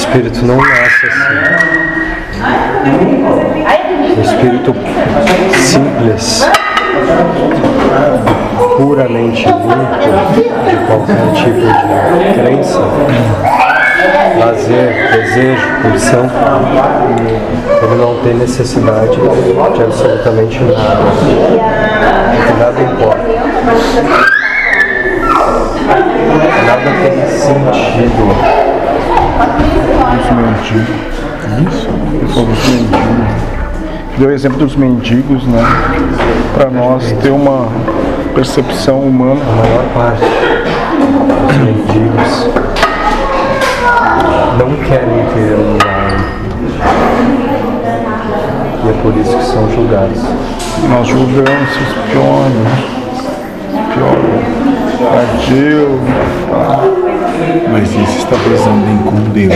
espírito não nasce assim. O espírito simples, puramente limpo de qualquer tipo de crença, lazer, desejo, pulsão, ele não tem necessidade de absolutamente nada. Nada importa. Nada tem sentido. Os mendigos. Isso? Falou dos mendigos. Deu o exemplo dos mendigos, né? Para nós ter uma percepção humana. A maior parte dos mendigos não querem ter um lar. E é por isso que são julgados. Nós julgamos os piores. Pior. Tadeu. Mas isso está pesando em com Deus.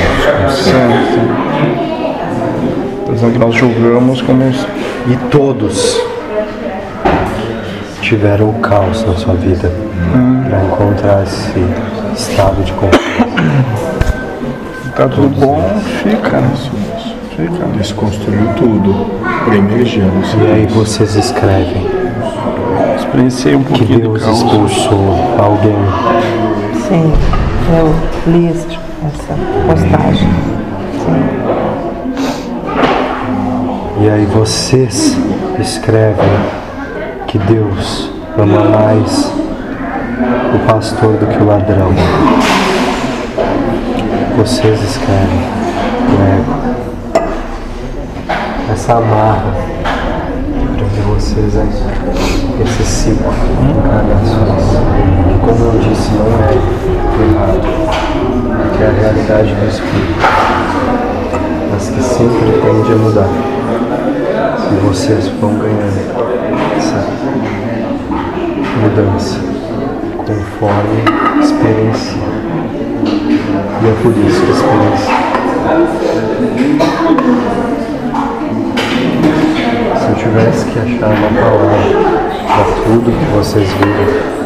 Certo. Dizendo que nós julgamos como E todos tiveram o caos na sua vida para encontrar esse estado de confiança. tá tudo bom, fica, né? Fica. Desconstruiu tudo. Primeiros E aí vocês escrevem Experienciei um que pouquinho Deus de caos. expulsou alguém. Sim, eu li esse- essa postagem. Sim. E aí vocês escrevem que Deus ama mais o pastor do que o ladrão. Vocês escrevem o ego. Essa amarra prende vocês a esse ciclo de encarnações. Como eu disse não é errado. Que é a realidade do espírito. Mas que sempre tende a mudar. E vocês vão ganhando essa mudança conforme experiência. E é por isso que experiência. Se eu tivesse que achar uma palavra para tudo que vocês vivem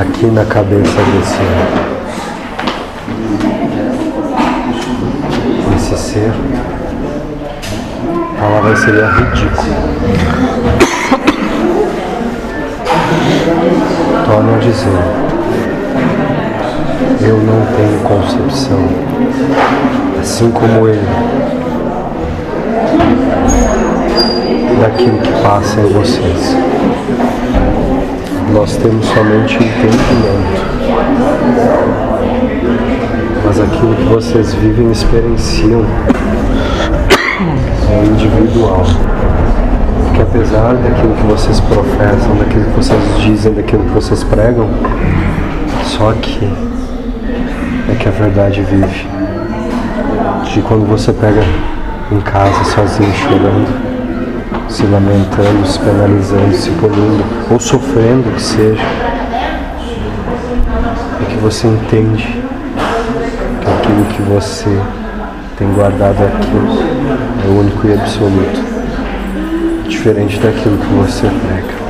aqui na cabeça desse, desse ser, a palavra seria ridículo. Torno a dizer, eu não tenho concepção, assim como ele, daquilo que passa em vocês. Nós temos somente entendimento. Mas aquilo que vocês vivem e experienciam é individual. Porque apesar daquilo que vocês professam, daquilo que vocês dizem, daquilo que vocês pregam, só aqui é que a verdade vive. De quando você pega em casa sozinho chorando, se lamentando, se penalizando, se punindo, ou sofrendo que seja, é que você entende que aquilo que você tem guardado aqui é único e absoluto, diferente daquilo que você prega.